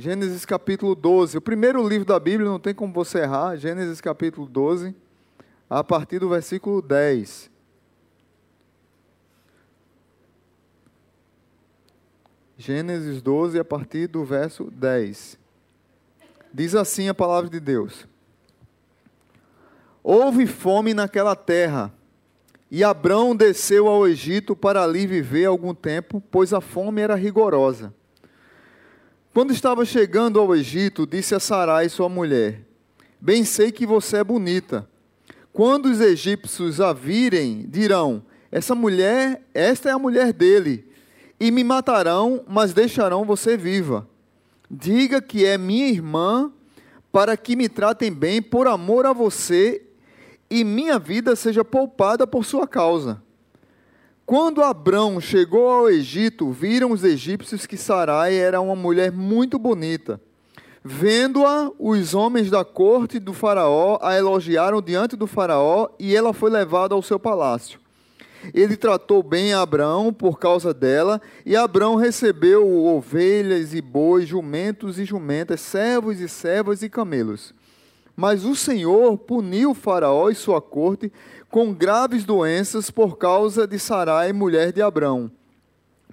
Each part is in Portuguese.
Gênesis capítulo 12. O primeiro livro da Bíblia, não tem como você errar. Gênesis capítulo 12, a partir do versículo 10. Gênesis 12, a partir do verso 10. Diz assim a palavra de Deus: Houve fome naquela terra, e Abrão desceu ao Egito para ali viver algum tempo, pois a fome era rigorosa. Quando estava chegando ao Egito, disse a Sarai, sua mulher: Bem sei que você é bonita. Quando os egípcios a virem, dirão: Essa mulher, esta é a mulher dele, e me matarão, mas deixarão você viva. Diga que é minha irmã, para que me tratem bem por amor a você e minha vida seja poupada por sua causa. Quando Abrão chegou ao Egito, viram os egípcios que Sarai era uma mulher muito bonita. Vendo-a, os homens da corte do Faraó a elogiaram diante do Faraó e ela foi levada ao seu palácio. Ele tratou bem Abrão por causa dela, e Abrão recebeu ovelhas e bois, jumentos e jumentas, servos e servas e camelos. Mas o Senhor puniu Faraó e sua corte com graves doenças por causa de Sarai, mulher de Abrão.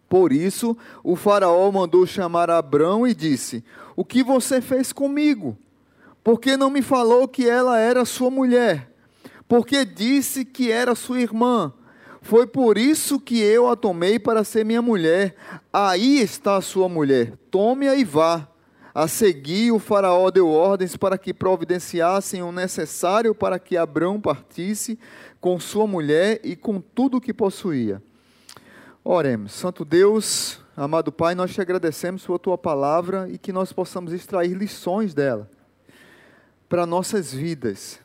Por isso, o Faraó mandou chamar Abrão e disse: O que você fez comigo? Por que não me falou que ela era sua mulher? Porque disse que era sua irmã. Foi por isso que eu a tomei para ser minha mulher. Aí está sua mulher. Tome-a e vá. A seguir, o Faraó deu ordens para que providenciassem o necessário para que Abrão partisse com sua mulher e com tudo o que possuía. Oremos. Santo Deus, amado Pai, nós te agradecemos por tua palavra e que nós possamos extrair lições dela para nossas vidas,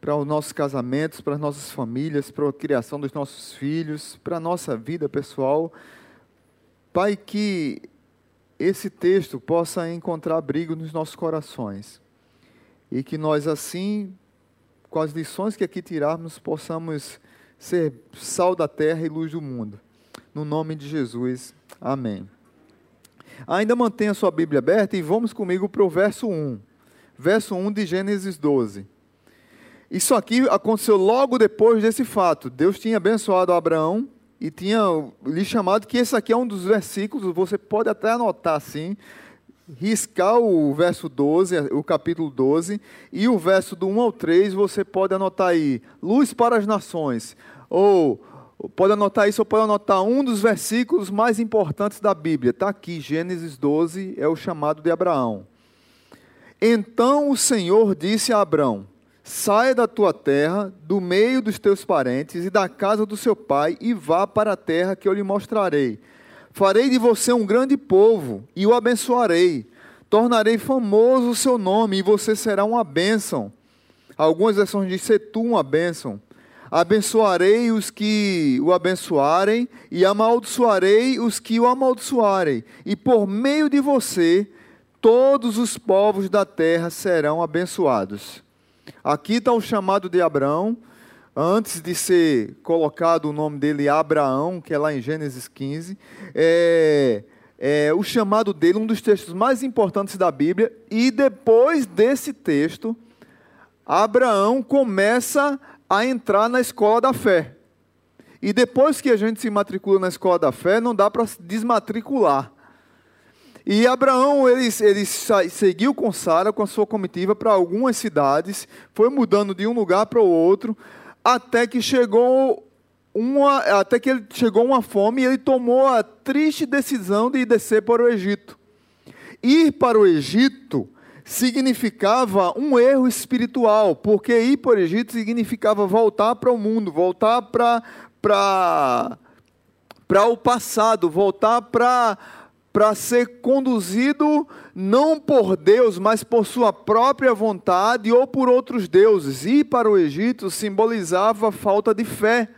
para os nossos casamentos, para as nossas famílias, para a criação dos nossos filhos, para a nossa vida pessoal. Pai, que esse texto possa encontrar abrigo nos nossos corações e que nós, assim, com as lições que aqui tirarmos, possamos ser sal da terra e luz do mundo. No nome de Jesus. Amém. Ainda mantenha sua Bíblia aberta e vamos comigo para o verso 1. Verso 1 de Gênesis 12. Isso aqui aconteceu logo depois desse fato. Deus tinha abençoado Abraão e tinha lhe chamado que esse aqui é um dos versículos, você pode até anotar assim, riscar o verso 12, o capítulo 12, e o verso do 1 ao 3, você pode anotar aí, luz para as nações, ou pode anotar isso, ou pode anotar um dos versículos mais importantes da Bíblia, está aqui, Gênesis 12, é o chamado de Abraão. Então o Senhor disse a Abraão, saia da tua terra, do meio dos teus parentes e da casa do seu pai, e vá para a terra que eu lhe mostrarei Farei de você um grande povo e o abençoarei. Tornarei famoso o seu nome e você será uma bênção. Algumas versões dizem ser tu uma bênção. Abençoarei os que o abençoarem e amaldiçoarei os que o amaldiçoarem. E por meio de você, todos os povos da terra serão abençoados. Aqui está o chamado de Abraão antes de ser colocado o nome dele Abraão, que é lá em Gênesis 15, é, é o chamado dele, um dos textos mais importantes da Bíblia, e depois desse texto, Abraão começa a entrar na escola da fé. E depois que a gente se matricula na escola da fé, não dá para desmatricular. E Abraão, ele, ele seguiu com Sara, com a sua comitiva, para algumas cidades, foi mudando de um lugar para o outro, até que chegou uma, até que ele chegou uma fome e ele tomou a triste decisão de descer para o Egito. Ir para o Egito significava um erro espiritual, porque ir para o Egito significava voltar para o mundo, voltar para para para o passado, voltar para para ser conduzido não por Deus, mas por sua própria vontade ou por outros deuses. Ir para o Egito simbolizava falta de fé.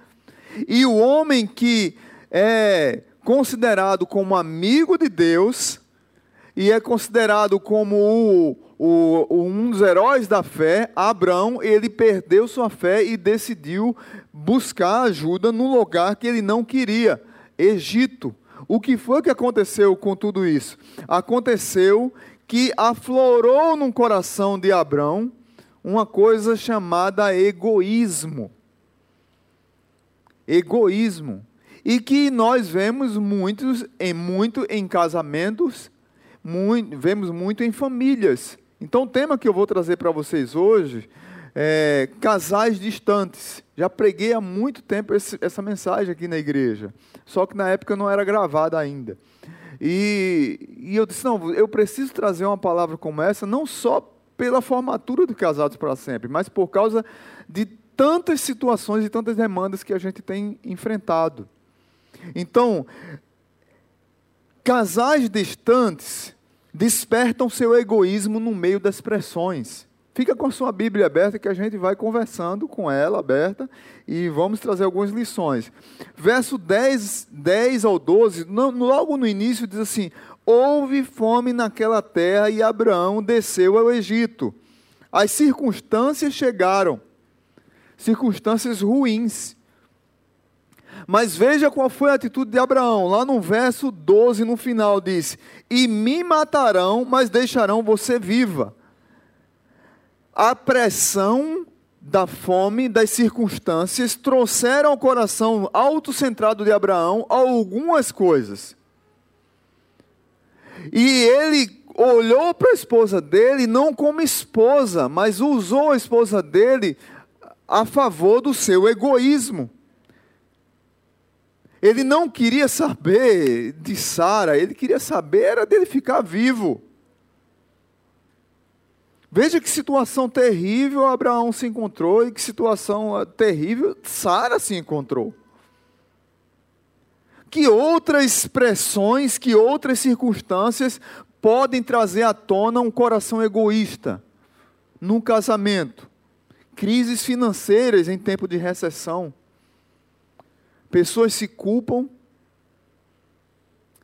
E o homem que é considerado como amigo de Deus e é considerado como o, o, um dos heróis da fé, Abraão, ele perdeu sua fé e decidiu buscar ajuda no lugar que ele não queria, Egito. O que foi que aconteceu com tudo isso? Aconteceu que aflorou no coração de Abraão uma coisa chamada egoísmo. Egoísmo. E que nós vemos muitos, em, muito em casamentos, muito, vemos muito em famílias. Então, o tema que eu vou trazer para vocês hoje é casais distantes. Já preguei há muito tempo esse, essa mensagem aqui na igreja, só que na época não era gravada ainda. E, e eu disse: não, eu preciso trazer uma palavra como essa, não só pela formatura do Casados para Sempre, mas por causa de tantas situações e tantas demandas que a gente tem enfrentado. Então, casais distantes despertam seu egoísmo no meio das pressões. Fica com a sua Bíblia aberta que a gente vai conversando com ela aberta e vamos trazer algumas lições. Verso 10, 10 ao 12, logo no início diz assim: Houve fome naquela terra e Abraão desceu ao Egito. As circunstâncias chegaram, circunstâncias ruins. Mas veja qual foi a atitude de Abraão. Lá no verso 12, no final, diz: E me matarão, mas deixarão você viva. A pressão da fome, das circunstâncias, trouxeram ao coração autocentrado de Abraão algumas coisas. E ele olhou para a esposa dele não como esposa, mas usou a esposa dele a favor do seu egoísmo. Ele não queria saber de Sara, ele queria saber era dele ficar vivo. Veja que situação terrível Abraão se encontrou e que situação terrível Sara se encontrou. Que outras pressões, que outras circunstâncias podem trazer à tona um coração egoísta num casamento? Crises financeiras em tempo de recessão Pessoas se culpam,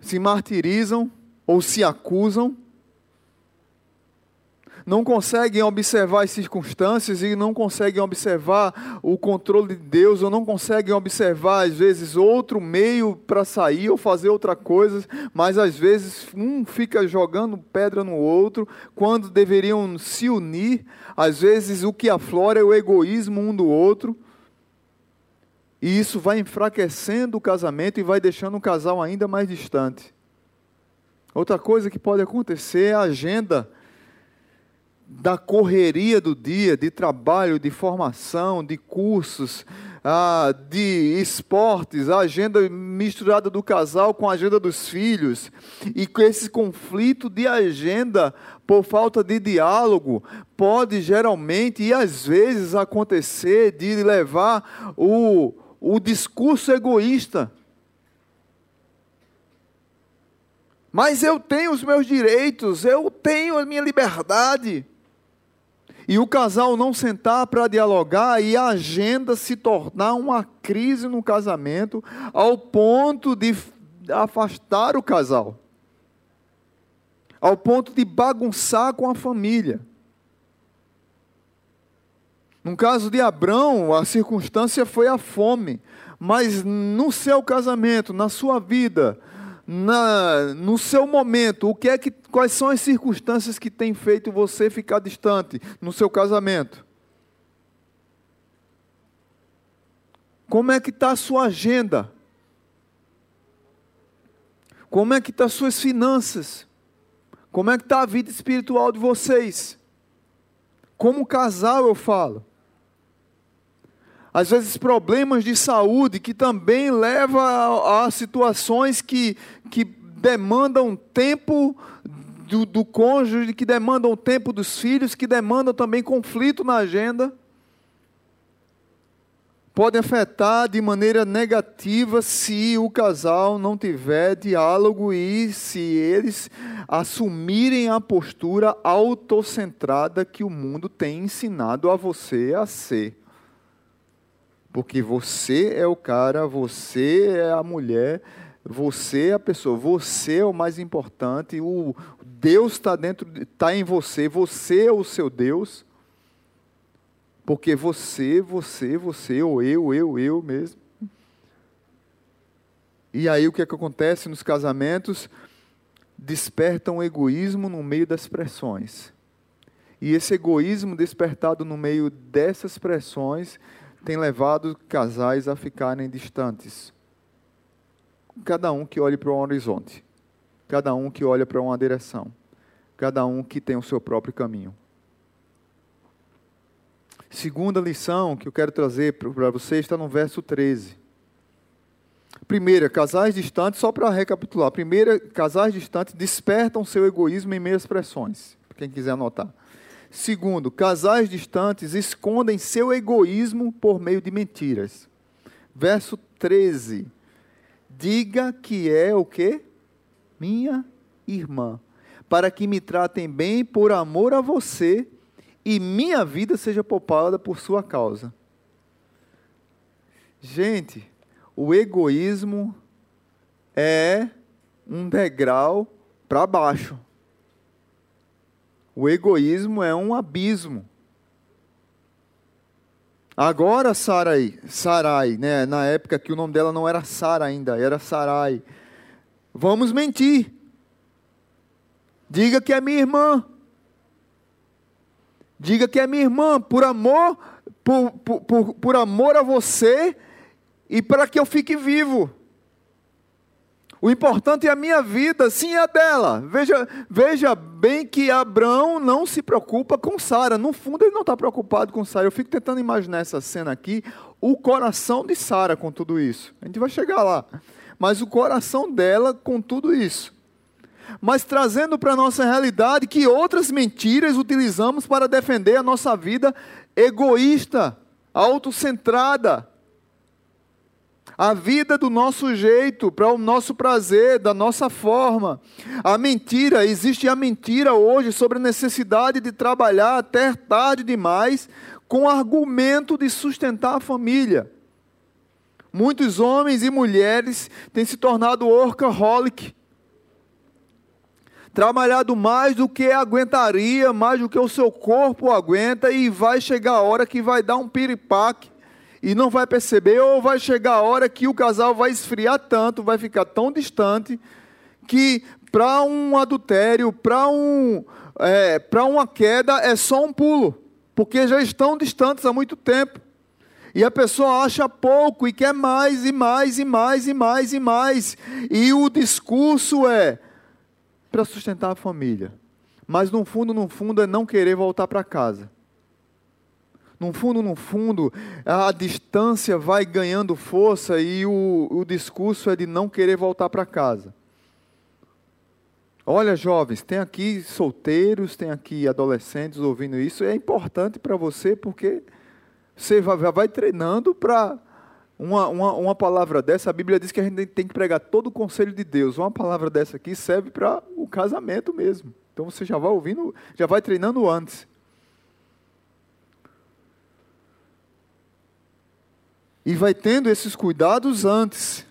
se martirizam ou se acusam, não conseguem observar as circunstâncias e não conseguem observar o controle de Deus, ou não conseguem observar, às vezes, outro meio para sair ou fazer outra coisa, mas às vezes um fica jogando pedra no outro, quando deveriam se unir, às vezes o que aflora é o egoísmo um do outro. E isso vai enfraquecendo o casamento e vai deixando o casal ainda mais distante. Outra coisa que pode acontecer é a agenda da correria do dia, de trabalho, de formação, de cursos, ah, de esportes, a agenda misturada do casal com a agenda dos filhos, e com esse conflito de agenda por falta de diálogo pode geralmente e às vezes acontecer de levar o o discurso egoísta. Mas eu tenho os meus direitos, eu tenho a minha liberdade. E o casal não sentar para dialogar e a agenda se tornar uma crise no casamento, ao ponto de afastar o casal, ao ponto de bagunçar com a família. No caso de Abrão, a circunstância foi a fome, mas no seu casamento, na sua vida, na, no seu momento, o que é que, quais são as circunstâncias que têm feito você ficar distante no seu casamento? Como é que está a sua agenda? Como é que estão tá as suas finanças? Como é que está a vida espiritual de vocês? Como casal eu falo às vezes problemas de saúde que também levam a, a situações que, que demandam tempo do, do cônjuge, que demandam tempo dos filhos, que demandam também conflito na agenda. Podem afetar de maneira negativa se o casal não tiver diálogo e se eles assumirem a postura autocentrada que o mundo tem ensinado a você a ser. Porque você é o cara, você é a mulher, você é a pessoa, você é o mais importante, o Deus está dentro, está em você, você é o seu Deus. Porque você, você, você, ou eu, eu, eu mesmo. E aí o que, é que acontece nos casamentos? despertam egoísmo no meio das pressões. E esse egoísmo despertado no meio dessas pressões tem levado casais a ficarem distantes. Cada um que olhe para um horizonte, cada um que olha para uma direção, cada um que tem o seu próprio caminho. Segunda lição que eu quero trazer para você está no verso 13. Primeira, casais distantes, só para recapitular. Primeira, casais distantes despertam seu egoísmo em meias pressões. Quem quiser anotar. Segundo, casais distantes escondem seu egoísmo por meio de mentiras. Verso 13. Diga que é o que? Minha irmã, para que me tratem bem por amor a você e minha vida seja poupada por sua causa. Gente, o egoísmo é um degrau para baixo. O egoísmo é um abismo. Agora Sarai, Sarai, né, na época que o nome dela não era Sara ainda, era Sarai. Vamos mentir. Diga que é minha irmã. Diga que é minha irmã, por amor, por, por, por, por amor a você e para que eu fique vivo. O importante é a minha vida, sim é a dela. Veja, veja bem que Abraão não se preocupa com Sara. No fundo, ele não está preocupado com Sara. Eu fico tentando imaginar essa cena aqui, o coração de Sara com tudo isso. A gente vai chegar lá. Mas o coração dela com tudo isso mas trazendo para a nossa realidade que outras mentiras utilizamos para defender a nossa vida egoísta, autocentrada. A vida do nosso jeito, para o nosso prazer, da nossa forma. A mentira, existe a mentira hoje sobre a necessidade de trabalhar até tarde demais com argumento de sustentar a família. Muitos homens e mulheres têm se tornado workaholic, trabalhado mais do que aguentaria, mais do que o seu corpo aguenta, e vai chegar a hora que vai dar um piripaque e não vai perceber, ou vai chegar a hora que o casal vai esfriar tanto, vai ficar tão distante, que para um adultério, para um, é, uma queda, é só um pulo, porque já estão distantes há muito tempo. E a pessoa acha pouco e quer mais e mais e mais e mais e mais. E o discurso é: para sustentar a família. Mas no fundo, no fundo, é não querer voltar para casa. No fundo, no fundo, a distância vai ganhando força e o, o discurso é de não querer voltar para casa. Olha, jovens, tem aqui solteiros, tem aqui adolescentes ouvindo isso. É importante para você porque você vai, vai treinando para uma, uma, uma, palavra dessa, a Bíblia diz que a gente tem que pregar todo o conselho de Deus. Uma palavra dessa aqui serve para o casamento mesmo. Então você já vai ouvindo, já vai treinando antes. E vai tendo esses cuidados antes.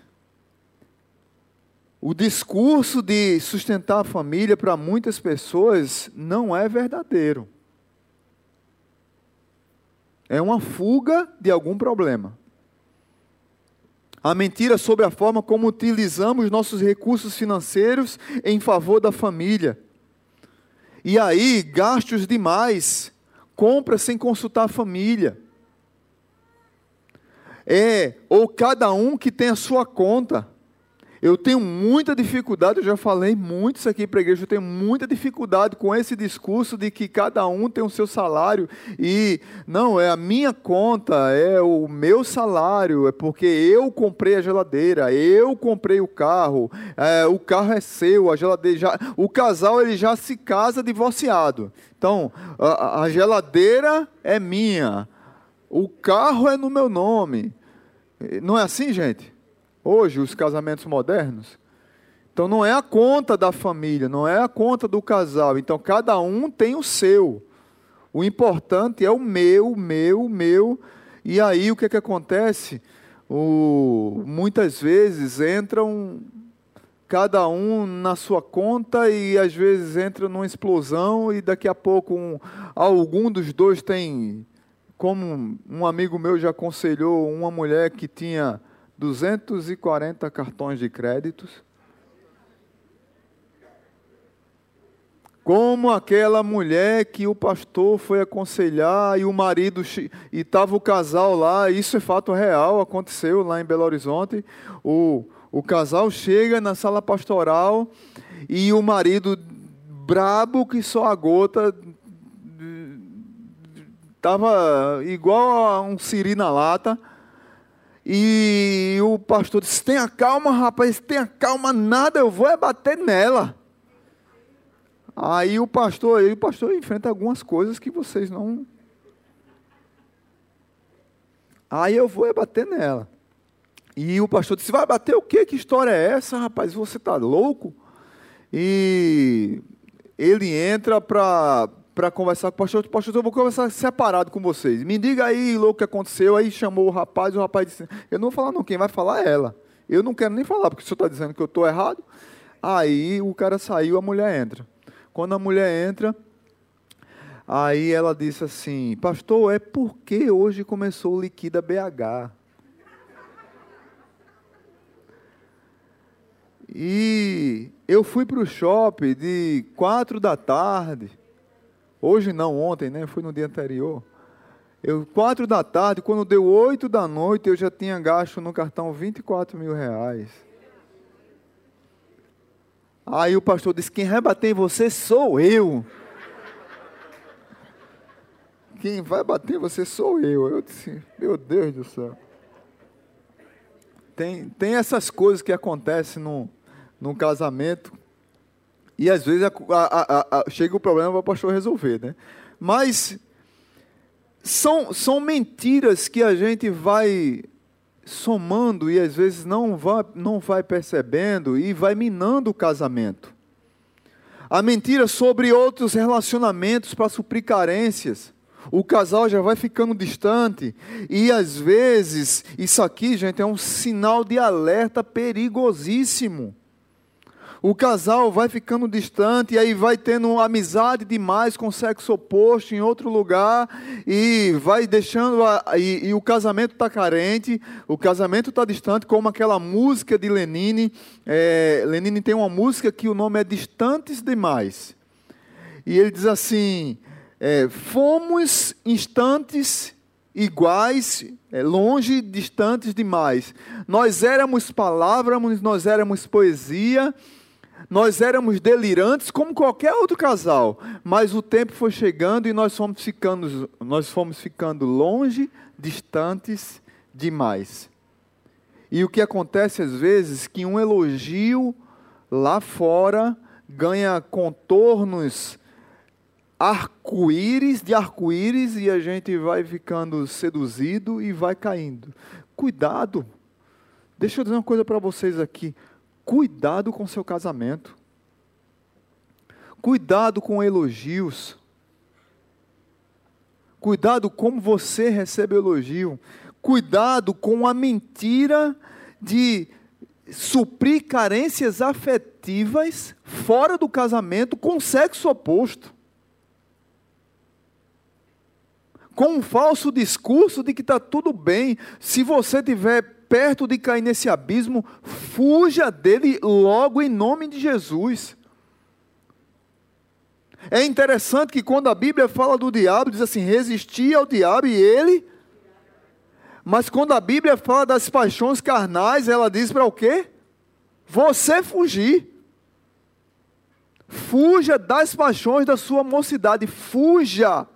O discurso de sustentar a família para muitas pessoas não é verdadeiro. É uma fuga de algum problema. A mentira sobre a forma como utilizamos nossos recursos financeiros em favor da família. E aí, gastos demais, compra sem consultar a família. É, ou cada um que tem a sua conta. Eu tenho muita dificuldade, eu já falei muito isso aqui para a igreja, eu tenho muita dificuldade com esse discurso de que cada um tem o seu salário e não, é a minha conta, é o meu salário, é porque eu comprei a geladeira, eu comprei o carro, é, o carro é seu, a geladeira já, o casal ele já se casa divorciado. Então, a, a geladeira é minha, o carro é no meu nome. Não é assim, gente? hoje, os casamentos modernos. Então não é a conta da família, não é a conta do casal. Então cada um tem o seu. O importante é o meu, meu, meu. E aí o que, é que acontece? O, muitas vezes entram cada um na sua conta e às vezes entra numa explosão e daqui a pouco um, algum dos dois tem, como um amigo meu já aconselhou, uma mulher que tinha 240 cartões de créditos. Como aquela mulher que o pastor foi aconselhar e o marido e estava o casal lá, isso é fato real, aconteceu lá em Belo Horizonte. O, o casal chega na sala pastoral e o marido brabo que só a gota estava igual a um siri na lata. E o pastor disse: Tenha calma, rapaz, tenha calma, nada, eu vou é bater nela. Aí o pastor, o pastor enfrenta algumas coisas que vocês não. Aí eu vou é bater nela. E o pastor disse: Vai bater o quê? Que história é essa, rapaz? Você está louco? E ele entra para para conversar com o pastor. Pastor, eu vou conversar separado com vocês. Me diga aí o que aconteceu. Aí chamou o rapaz, o rapaz disse: Eu não vou falar, não, quem vai falar é ela. Eu não quero nem falar, porque o senhor está dizendo que eu estou errado. Aí o cara saiu, a mulher entra. Quando a mulher entra, aí ela disse assim: Pastor, é porque hoje começou o Liquida BH. E eu fui para o shopping de quatro da tarde Hoje não, ontem, né? Foi no dia anterior. Eu, quatro da tarde, quando deu oito da noite, eu já tinha gasto no cartão 24 mil reais. Aí o pastor disse: Quem vai bater em você sou eu. Quem vai bater em você sou eu. Eu disse: Meu Deus do céu. Tem, tem essas coisas que acontecem no, no casamento e às vezes a, a, a, chega o problema para o pastor resolver, né? Mas são, são mentiras que a gente vai somando e às vezes não vai, não vai percebendo e vai minando o casamento. A mentira sobre outros relacionamentos para suprir carências. O casal já vai ficando distante e às vezes isso aqui, gente, é um sinal de alerta perigosíssimo o casal vai ficando distante e aí vai tendo amizade demais com sexo oposto em outro lugar e vai deixando a, e, e, o casamento está carente, o casamento está distante, como aquela música de Lenine. É, Lenine tem uma música que o nome é Distantes Demais. E ele diz assim: é, fomos instantes iguais, é, longe, distantes demais. Nós éramos palavras, nós éramos poesia nós éramos delirantes como qualquer outro casal, mas o tempo foi chegando e nós fomos ficando, nós fomos ficando longe, distantes demais. E o que acontece às vezes que um elogio lá fora ganha contornos arco-íris de arco-íris e a gente vai ficando seduzido e vai caindo. Cuidado. Deixa eu dizer uma coisa para vocês aqui. Cuidado com seu casamento. Cuidado com elogios. Cuidado como você recebe elogio. Cuidado com a mentira de suprir carências afetivas fora do casamento com sexo oposto. Com um falso discurso de que está tudo bem se você tiver perto de cair nesse abismo, fuja dele logo em nome de Jesus. É interessante que quando a Bíblia fala do diabo, diz assim: resistir ao diabo e ele. Mas quando a Bíblia fala das paixões carnais, ela diz para o quê? Você fugir. Fuja das paixões da sua mocidade, fuja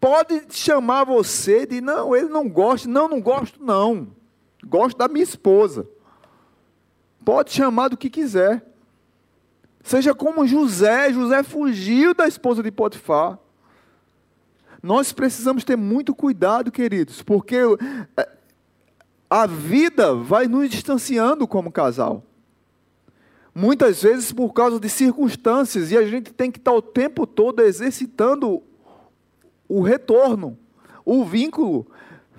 pode chamar você de não, ele não gosta, não, não gosto não. Gosto da minha esposa. Pode chamar do que quiser. Seja como José, José fugiu da esposa de Potifar. Nós precisamos ter muito cuidado, queridos, porque é, a vida vai nos distanciando como casal. Muitas vezes por causa de circunstâncias, e a gente tem que estar o tempo todo exercitando o retorno, o vínculo,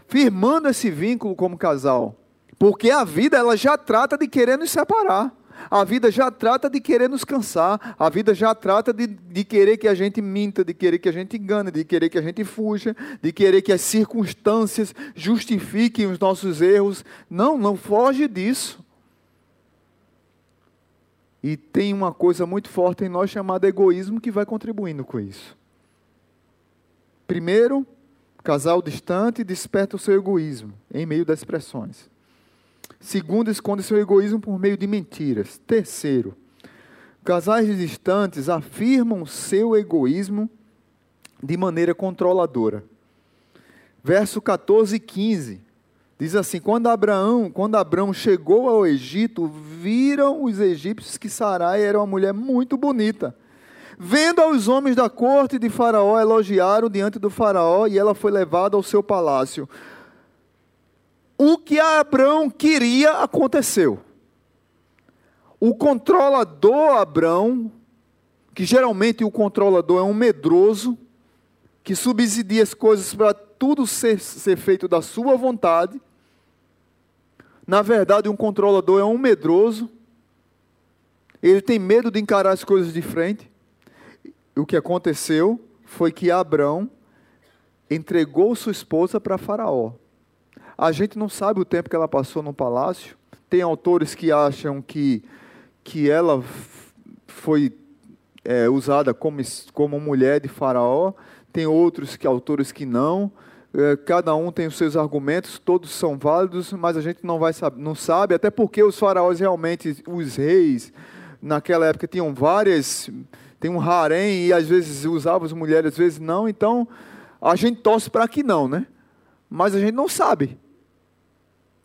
firmando esse vínculo como casal. Porque a vida ela já trata de querer nos separar. A vida já trata de querer nos cansar. A vida já trata de, de querer que a gente minta, de querer que a gente engane, de querer que a gente fuja, de querer que as circunstâncias justifiquem os nossos erros. Não, não foge disso. E tem uma coisa muito forte em nós chamada egoísmo que vai contribuindo com isso. Primeiro, casal distante desperta o seu egoísmo em meio das pressões. Segundo, esconde seu egoísmo por meio de mentiras. Terceiro, casais distantes afirmam seu egoísmo de maneira controladora. Verso 14 e 15. Diz assim: quando Abraão, quando Abraão chegou ao Egito, viram os egípcios que Sarai era uma mulher muito bonita. Vendo aos homens da corte de Faraó, elogiaram diante do Faraó e ela foi levada ao seu palácio. O que Abraão queria aconteceu. O controlador Abraão, que geralmente o controlador é um medroso, que subsidia as coisas para tudo ser, ser feito da sua vontade, na verdade, um controlador é um medroso. Ele tem medo de encarar as coisas de frente. O que aconteceu foi que Abraão entregou sua esposa para Faraó. A gente não sabe o tempo que ela passou no palácio. Tem autores que acham que, que ela foi é, usada como, como mulher de Faraó. Tem outros que autores que não. É, cada um tem os seus argumentos, todos são válidos, mas a gente não, vai, não sabe, até porque os faraós realmente, os reis, naquela época tinham várias, tem um harém e às vezes usavam as mulheres, às vezes não, então a gente torce para que não, né? Mas a gente não sabe.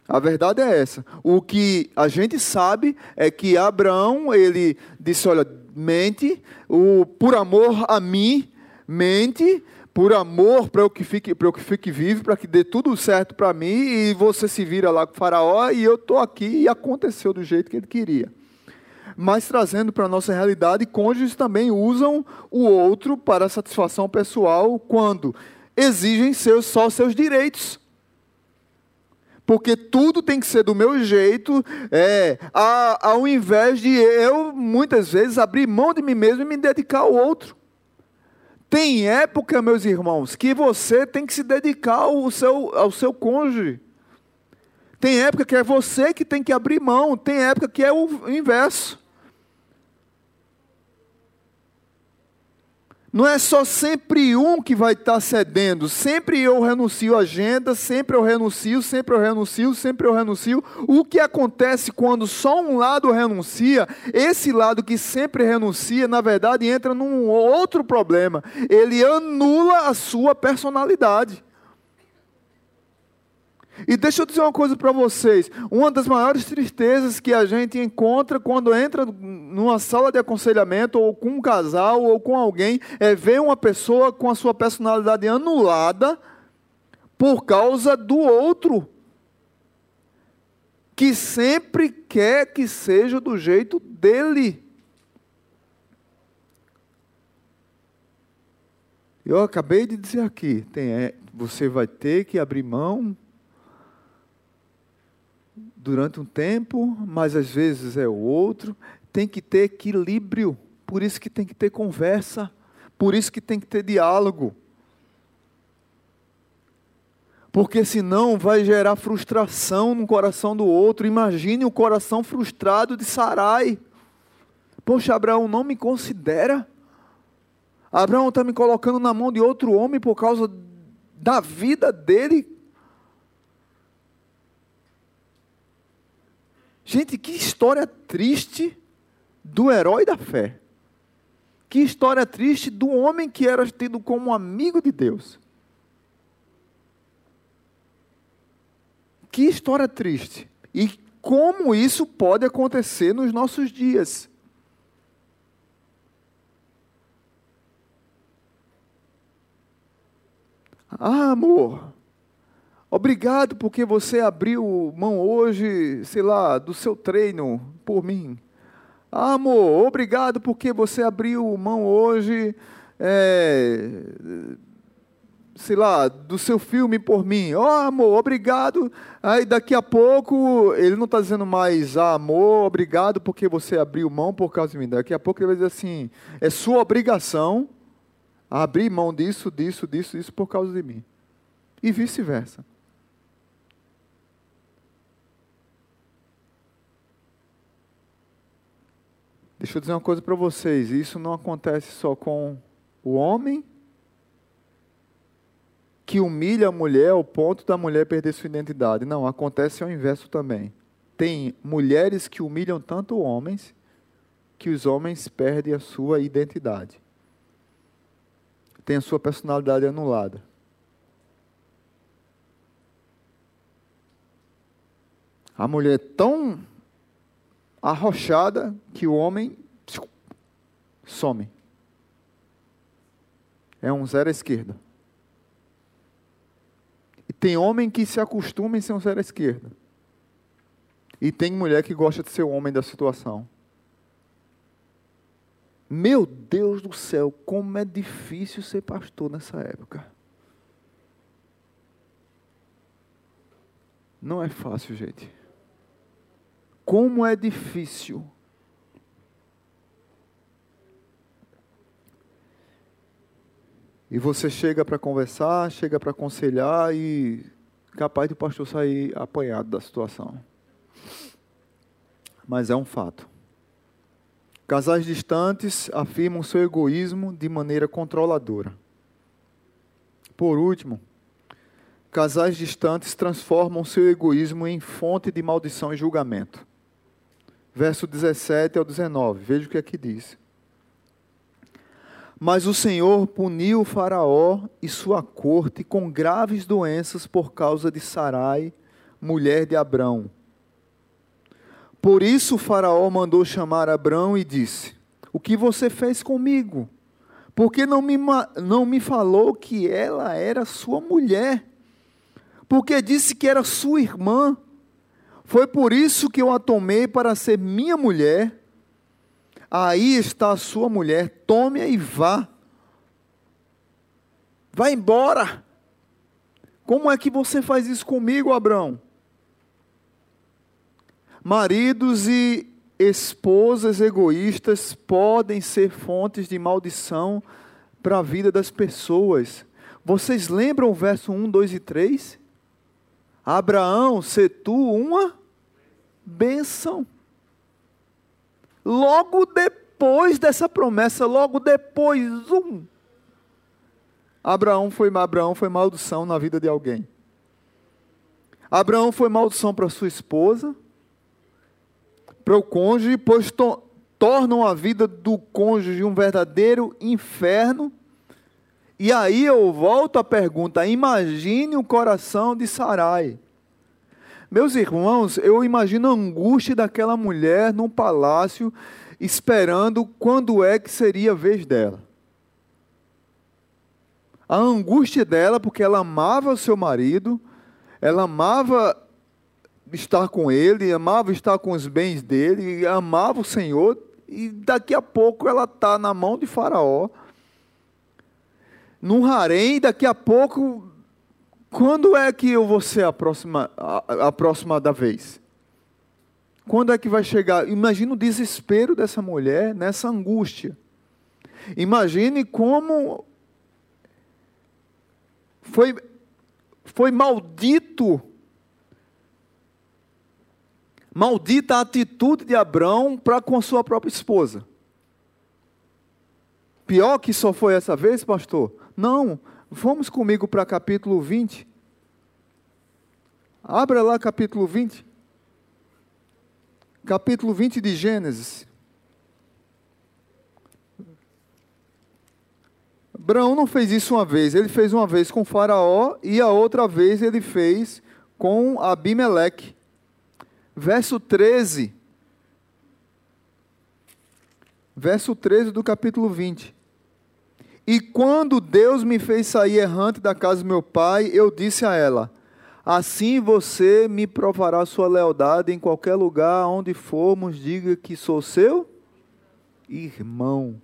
A verdade é essa. O que a gente sabe é que Abraão, ele disse, olha, mente, o, por amor a mim, mente, por amor para eu que fique, para eu que fique vivo, para que dê tudo certo para mim e você se vira lá com o faraó e eu estou aqui e aconteceu do jeito que ele queria. Mas trazendo para a nossa realidade, cônjuges também usam o outro para satisfação pessoal quando exigem seus, só seus direitos. Porque tudo tem que ser do meu jeito, é, ao invés de eu, muitas vezes, abrir mão de mim mesmo e me dedicar ao outro. Tem época, meus irmãos, que você tem que se dedicar ao seu, ao seu cônjuge. Tem época que é você que tem que abrir mão, tem época que é o inverso. Não é só sempre um que vai estar cedendo. Sempre eu renuncio a agenda, sempre eu renuncio, sempre eu renuncio, sempre eu renuncio. O que acontece quando só um lado renuncia? Esse lado que sempre renuncia, na verdade, entra num outro problema. Ele anula a sua personalidade. E deixa eu dizer uma coisa para vocês: uma das maiores tristezas que a gente encontra quando entra numa sala de aconselhamento, ou com um casal, ou com alguém, é ver uma pessoa com a sua personalidade anulada por causa do outro, que sempre quer que seja do jeito dele. Eu acabei de dizer aqui, tem, é, você vai ter que abrir mão durante um tempo, mas às vezes é o outro. Tem que ter equilíbrio, por isso que tem que ter conversa, por isso que tem que ter diálogo. Porque senão vai gerar frustração no coração do outro. Imagine o coração frustrado de Sarai. Poxa, Abraão não me considera. Abraão está me colocando na mão de outro homem por causa da vida dele. Gente, que história triste do herói da fé. Que história triste do homem que era tido como amigo de Deus. Que história triste. E como isso pode acontecer nos nossos dias. Ah, amor, Obrigado porque você abriu mão hoje, sei lá, do seu treino por mim. Ah, amor, obrigado porque você abriu mão hoje, é, sei lá, do seu filme por mim. Oh, amor, obrigado. Aí daqui a pouco ele não está dizendo mais, ah, amor, obrigado porque você abriu mão por causa de mim. Daqui a pouco ele vai dizer assim, é sua obrigação abrir mão disso, disso, disso, disso por causa de mim. E vice-versa. Deixa eu dizer uma coisa para vocês: isso não acontece só com o homem que humilha a mulher ao ponto da mulher perder sua identidade. Não, acontece ao inverso também. Tem mulheres que humilham tanto homens que os homens perdem a sua identidade. Tem a sua personalidade anulada. A mulher é tão arrochada que o homem some. É um zero à esquerda. E tem homem que se acostuma em ser um zero à esquerda. E tem mulher que gosta de ser o homem da situação. Meu Deus do céu, como é difícil ser pastor nessa época. Não é fácil, gente. Como é difícil. E você chega para conversar, chega para aconselhar e capaz do pastor sair apanhado da situação. Mas é um fato. Casais distantes afirmam seu egoísmo de maneira controladora. Por último, casais distantes transformam seu egoísmo em fonte de maldição e julgamento verso 17 ao 19. Veja o que aqui diz. Mas o Senhor puniu o Faraó e sua corte com graves doenças por causa de Sarai, mulher de Abrão. Por isso o Faraó mandou chamar Abrão e disse: O que você fez comigo? Porque não me, não me falou que ela era sua mulher? Porque disse que era sua irmã? Foi por isso que eu a tomei para ser minha mulher. Aí está a sua mulher, tome-a e vá. Vá embora. Como é que você faz isso comigo, Abraão? Maridos e esposas egoístas podem ser fontes de maldição para a vida das pessoas. Vocês lembram o verso 1, 2 e 3? Abraão, se tu uma bênção. Logo depois dessa promessa, logo depois, um. Abraão foi, Abraão foi maldição na vida de alguém. Abraão foi maldição para sua esposa, para o cônjuge, pois to, tornam a vida do cônjuge um verdadeiro inferno e aí eu volto à pergunta: imagine o coração de Sarai. Meus irmãos, eu imagino a angústia daquela mulher num palácio, esperando quando é que seria a vez dela. A angústia dela, porque ela amava o seu marido, ela amava estar com ele, amava estar com os bens dele, amava o Senhor, e daqui a pouco ela está na mão de Faraó num harém, daqui a pouco, quando é que eu vou ser a próxima, a, a próxima da vez? Quando é que vai chegar? Imagina o desespero dessa mulher nessa angústia. Imagine como foi, foi maldito, maldita a atitude de Abraão para com a sua própria esposa. Pior que só foi essa vez, pastor? Não, vamos comigo para capítulo 20. Abra lá capítulo 20. Capítulo 20 de Gênesis. Abraão não fez isso uma vez, ele fez uma vez com Faraó e a outra vez ele fez com Abimeleque. Verso 13. Verso 13 do capítulo 20. E quando Deus me fez sair errante da casa do meu pai, eu disse a ela: Assim você me provará sua lealdade em qualquer lugar onde formos, diga que sou seu irmão.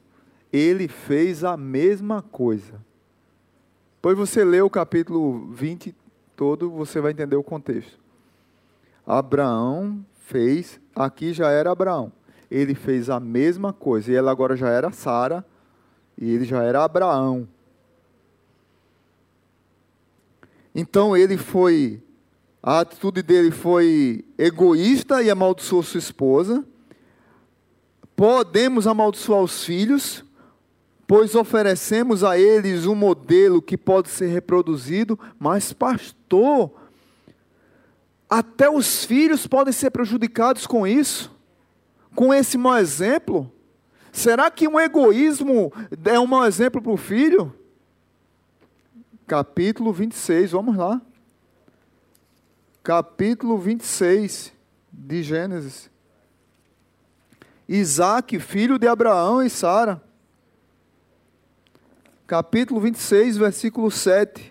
Ele fez a mesma coisa. Pois você lê o capítulo 20 todo, você vai entender o contexto. Abraão fez, aqui já era Abraão. Ele fez a mesma coisa, e ela agora já era Sara e ele já era Abraão. Então ele foi, a atitude dele foi egoísta e amaldiçoou sua esposa. podemos amaldiçoar os filhos, pois oferecemos a eles um modelo que pode ser reproduzido, mas, pastor, até os filhos podem ser prejudicados com isso, com esse mau exemplo. Será que um egoísmo é um mau exemplo para o filho? Capítulo 26, vamos lá. Capítulo 26 de Gênesis. Isaac, filho de Abraão e Sara. Capítulo 26, versículo 7.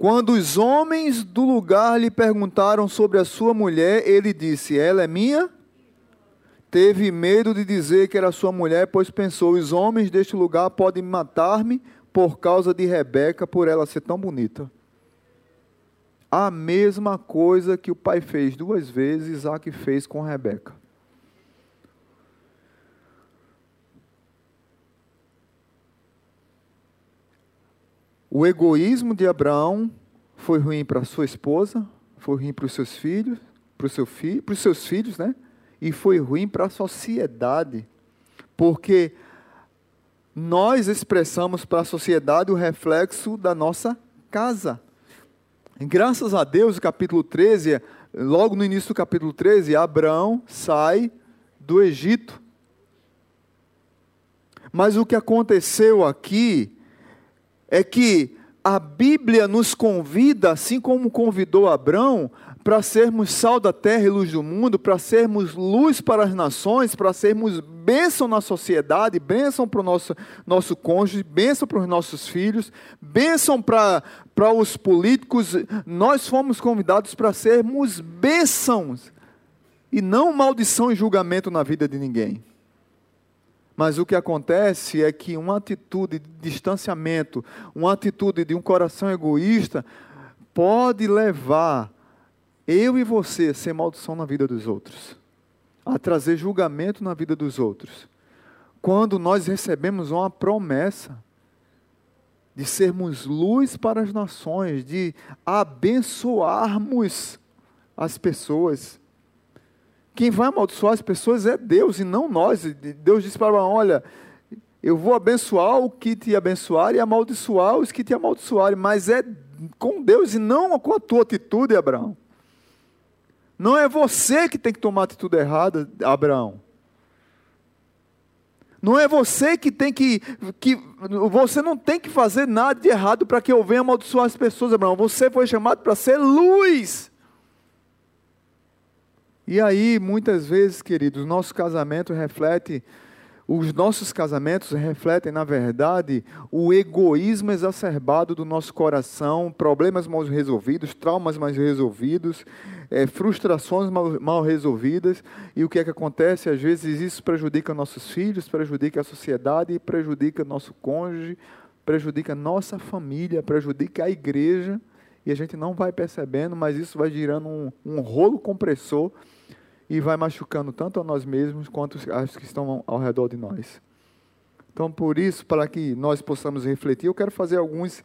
Quando os homens do lugar lhe perguntaram sobre a sua mulher, ele disse: Ela é minha? Teve medo de dizer que era sua mulher, pois pensou: os homens deste lugar podem matar-me por causa de Rebeca, por ela ser tão bonita. A mesma coisa que o pai fez duas vezes, Isaac fez com Rebeca. O egoísmo de Abraão foi ruim para sua esposa, foi ruim para os seus filhos, para, seu os seus filhos, né? E foi ruim para a sociedade, porque nós expressamos para a sociedade o reflexo da nossa casa. Graças a Deus, no capítulo 13, logo no início do capítulo 13, Abraão sai do Egito. Mas o que aconteceu aqui é que a Bíblia nos convida, assim como convidou Abraão, para sermos sal da terra e luz do mundo, para sermos luz para as nações, para sermos bênção na sociedade, bênção para o nosso, nosso cônjuge, bênção para os nossos filhos, bênção para, para os políticos. Nós fomos convidados para sermos bênçãos e não maldição e julgamento na vida de ninguém. Mas o que acontece é que uma atitude de distanciamento, uma atitude de um coração egoísta, pode levar eu e você a ser maldição na vida dos outros, a trazer julgamento na vida dos outros. Quando nós recebemos uma promessa de sermos luz para as nações, de abençoarmos as pessoas. Quem vai amaldiçoar as pessoas é Deus e não nós. Deus disse para Abraão: Olha, eu vou abençoar o que te abençoar e amaldiçoar os que te amaldiçoarem, mas é com Deus e não com a tua atitude, Abraão. Não é você que tem que tomar a atitude errada, Abraão. Não é você que tem que, que. Você não tem que fazer nada de errado para que eu venha amaldiçoar as pessoas, Abraão. Você foi chamado para ser luz. E aí, muitas vezes, queridos, nosso casamento reflete os nossos casamentos refletem, na verdade, o egoísmo exacerbado do nosso coração, problemas mal resolvidos, traumas mal resolvidos, é, frustrações mal, mal, resolvidas. E o que é que acontece? Às vezes isso prejudica nossos filhos, prejudica a sociedade, prejudica nosso cônjuge, prejudica nossa família, prejudica a igreja. E a gente não vai percebendo, mas isso vai girando um, um rolo compressor e vai machucando tanto a nós mesmos quanto as que estão ao redor de nós. Então, por isso, para que nós possamos refletir, eu quero fazer alguns,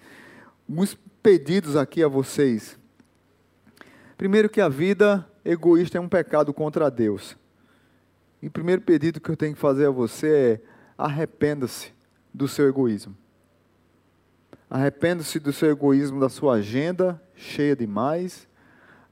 alguns pedidos aqui a vocês. Primeiro, que a vida egoísta é um pecado contra Deus. E o primeiro pedido que eu tenho que fazer a você é: arrependa-se do seu egoísmo. Arrependa-se do seu egoísmo, da sua agenda cheia demais.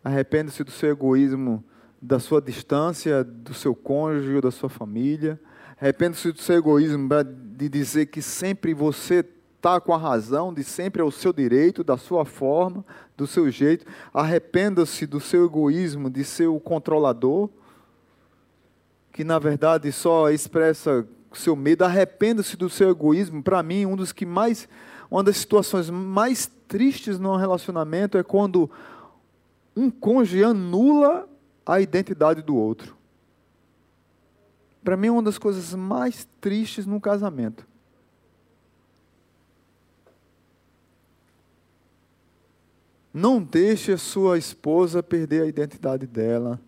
Arrependa-se do seu egoísmo da sua distância do seu cônjuge da sua família. Arrependa-se do seu egoísmo de dizer que sempre você está com a razão, de sempre é o seu direito, da sua forma, do seu jeito. Arrependa-se do seu egoísmo de ser o controlador, que na verdade só expressa seu medo. Arrependa-se do seu egoísmo. Para mim, um dos que mais, uma das situações mais tristes no relacionamento é quando um cônjuge anula a identidade do outro. Para mim, é uma das coisas mais tristes no casamento. Não deixe a sua esposa perder a identidade dela.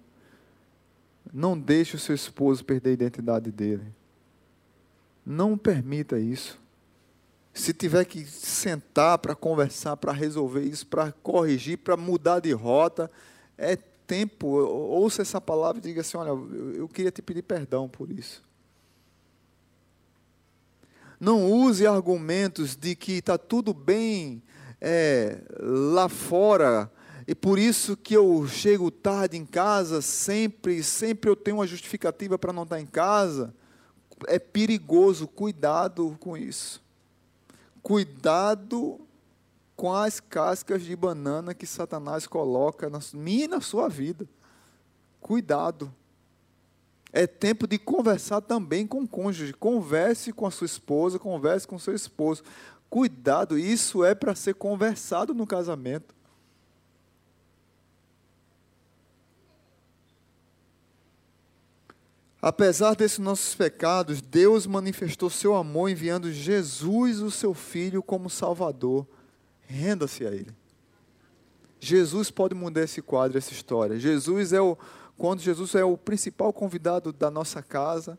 Não deixe o seu esposo perder a identidade dele. Não permita isso. Se tiver que sentar para conversar, para resolver isso, para corrigir, para mudar de rota, é tempo, ouça essa palavra e diga assim: olha, eu queria te pedir perdão por isso. Não use argumentos de que está tudo bem é, lá fora e por isso que eu chego tarde em casa, sempre, sempre eu tenho uma justificativa para não estar em casa. É perigoso, cuidado com isso. Cuidado com as cascas de banana que Satanás coloca na minha e na sua vida. Cuidado. É tempo de conversar também com o cônjuge. Converse com a sua esposa, converse com o seu esposo. Cuidado, isso é para ser conversado no casamento. Apesar desses nossos pecados, Deus manifestou seu amor enviando Jesus, o seu Filho, como Salvador. Renda-se a Ele. Jesus pode mudar esse quadro, essa história. Jesus é o, quando Jesus é o principal convidado da nossa casa,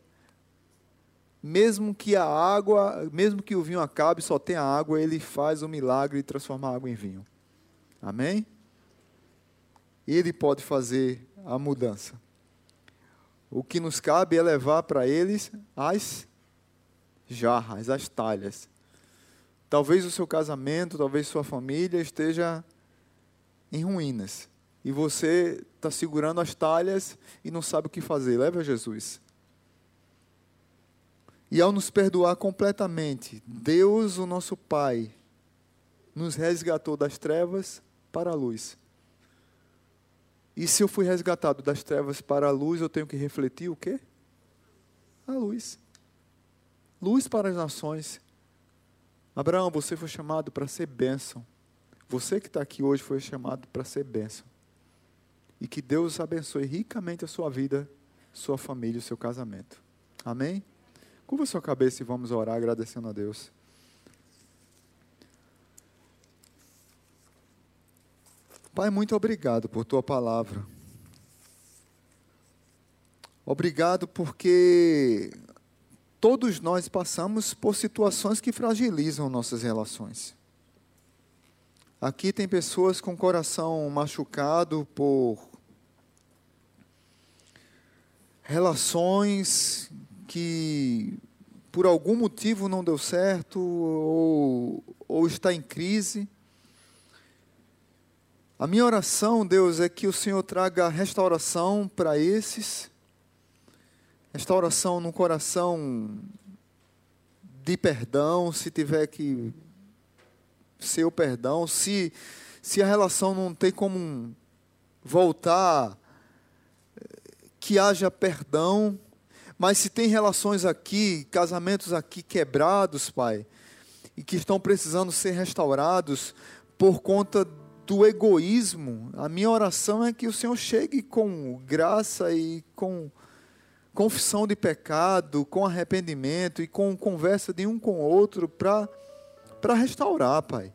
mesmo que a água, mesmo que o vinho acabe, só tenha água, ele faz o milagre de transformar a água em vinho. Amém? Ele pode fazer a mudança. O que nos cabe é levar para eles as jarras, as talhas. Talvez o seu casamento, talvez sua família esteja em ruínas. E você está segurando as talhas e não sabe o que fazer. Leva a Jesus. E ao nos perdoar completamente, Deus, o nosso Pai, nos resgatou das trevas para a luz. E se eu fui resgatado das trevas para a luz, eu tenho que refletir o quê? A luz. Luz para as nações. Abraão, você foi chamado para ser bênção. Você que está aqui hoje foi chamado para ser bênção. E que Deus abençoe ricamente a sua vida, sua família, o seu casamento. Amém? Curva sua cabeça e vamos orar agradecendo a Deus. Pai, muito obrigado por tua palavra. Obrigado porque todos nós passamos por situações que fragilizam nossas relações. Aqui tem pessoas com o coração machucado por relações que por algum motivo não deu certo ou, ou está em crise. A minha oração, Deus, é que o Senhor traga restauração para esses, restauração no coração de perdão, se tiver que ser o perdão, se, se a relação não tem como voltar, que haja perdão, mas se tem relações aqui, casamentos aqui quebrados, Pai, e que estão precisando ser restaurados por conta do egoísmo, a minha oração é que o Senhor chegue com graça e com confissão de pecado, com arrependimento e com conversa de um com o outro para restaurar, Pai.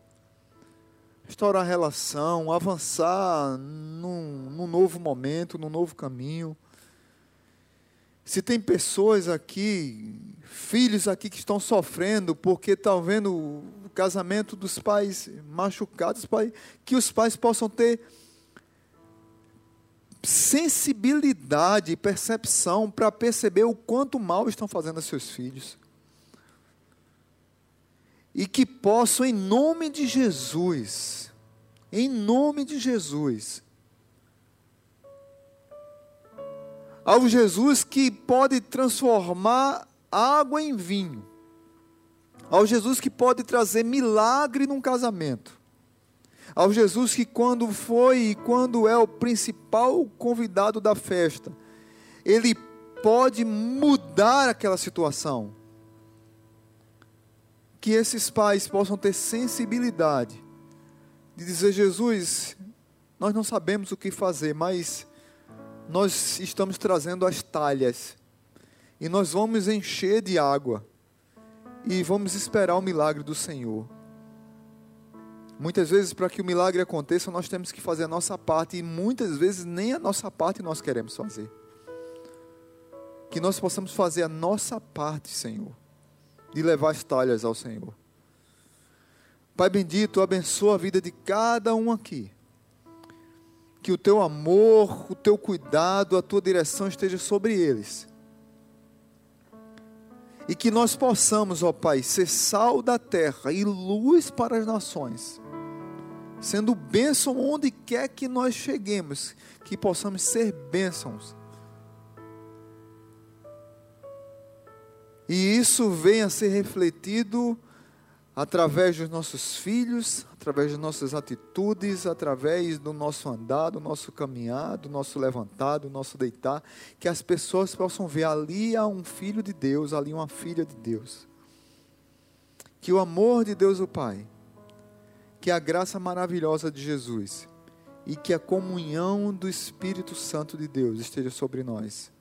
Restaurar a relação, avançar num, num novo momento, num novo caminho. Se tem pessoas aqui, filhos aqui que estão sofrendo porque estão vendo casamento dos pais machucados, pai, que os pais possam ter sensibilidade e percepção para perceber o quanto mal estão fazendo a seus filhos. E que possam, em nome de Jesus, em nome de Jesus, ao Jesus que pode transformar água em vinho, ao Jesus que pode trazer milagre num casamento, ao Jesus que, quando foi e quando é o principal convidado da festa, ele pode mudar aquela situação. Que esses pais possam ter sensibilidade de dizer: Jesus, nós não sabemos o que fazer, mas nós estamos trazendo as talhas e nós vamos encher de água e vamos esperar o milagre do Senhor. Muitas vezes, para que o milagre aconteça, nós temos que fazer a nossa parte, e muitas vezes nem a nossa parte nós queremos fazer. Que nós possamos fazer a nossa parte, Senhor, de levar as talhas ao Senhor. Pai bendito, abençoa a vida de cada um aqui. que o teu amor, o teu cuidado, a tua direção esteja sobre eles. E que nós possamos, ó Pai, ser sal da terra e luz para as nações, sendo bênção onde quer que nós cheguemos, que possamos ser bênçãos. E isso venha a ser refletido através dos nossos filhos, através das nossas atitudes, através do nosso andar, do nosso caminhar, do nosso levantar, do nosso deitar, que as pessoas possam ver ali há um filho de Deus, ali uma filha de Deus. Que o amor de Deus o Pai, que a graça maravilhosa de Jesus e que a comunhão do Espírito Santo de Deus esteja sobre nós.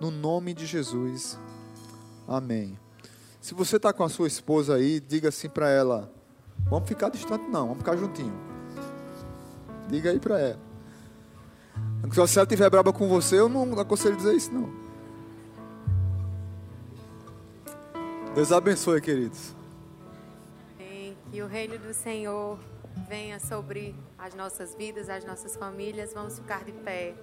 No nome de Jesus. Amém. Se você está com a sua esposa aí, diga assim para ela: vamos ficar distante, não, vamos ficar juntinho. Diga aí para ela. Se ela estiver brava com você, eu não aconselho dizer isso, não. Deus abençoe, queridos. Que o reino do Senhor venha sobre as nossas vidas, as nossas famílias. Vamos ficar de pé.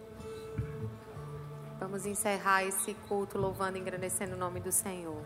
Vamos encerrar esse culto louvando e engrandecendo o nome do Senhor.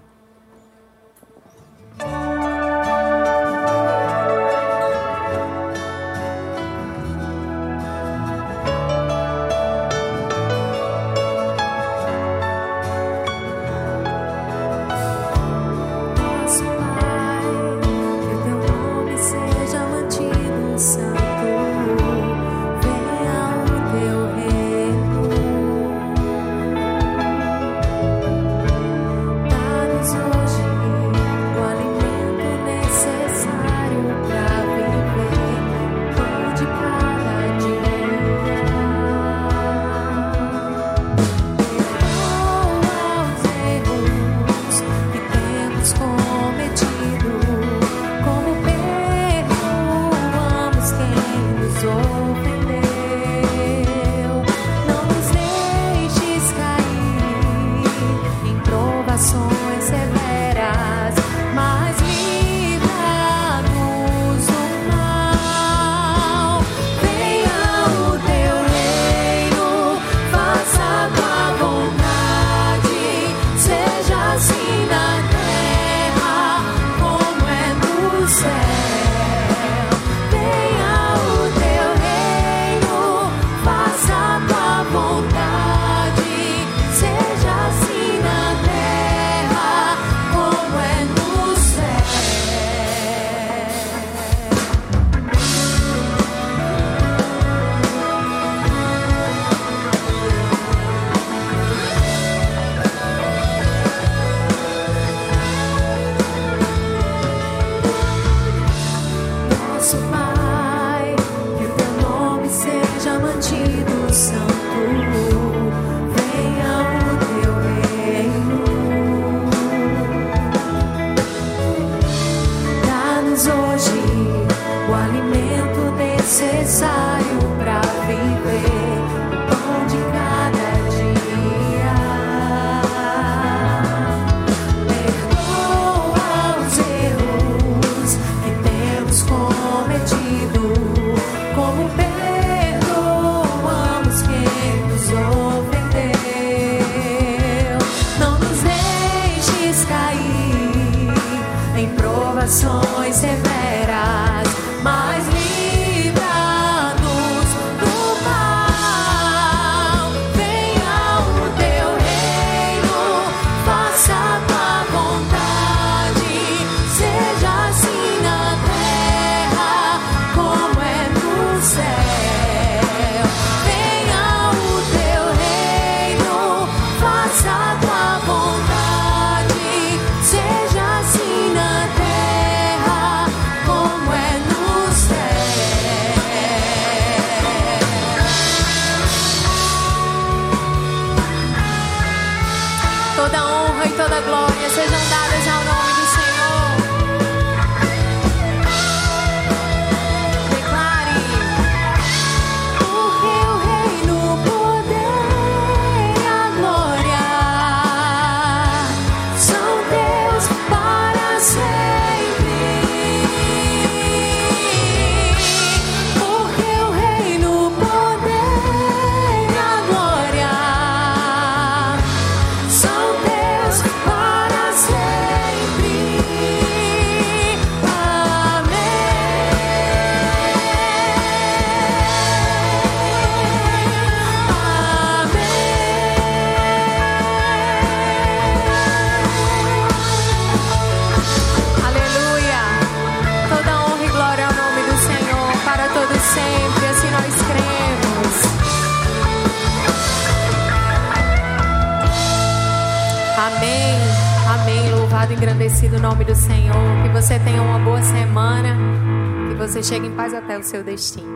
Engrandecido o nome do Senhor. Que você tenha uma boa semana. Que você chegue em paz até o seu destino.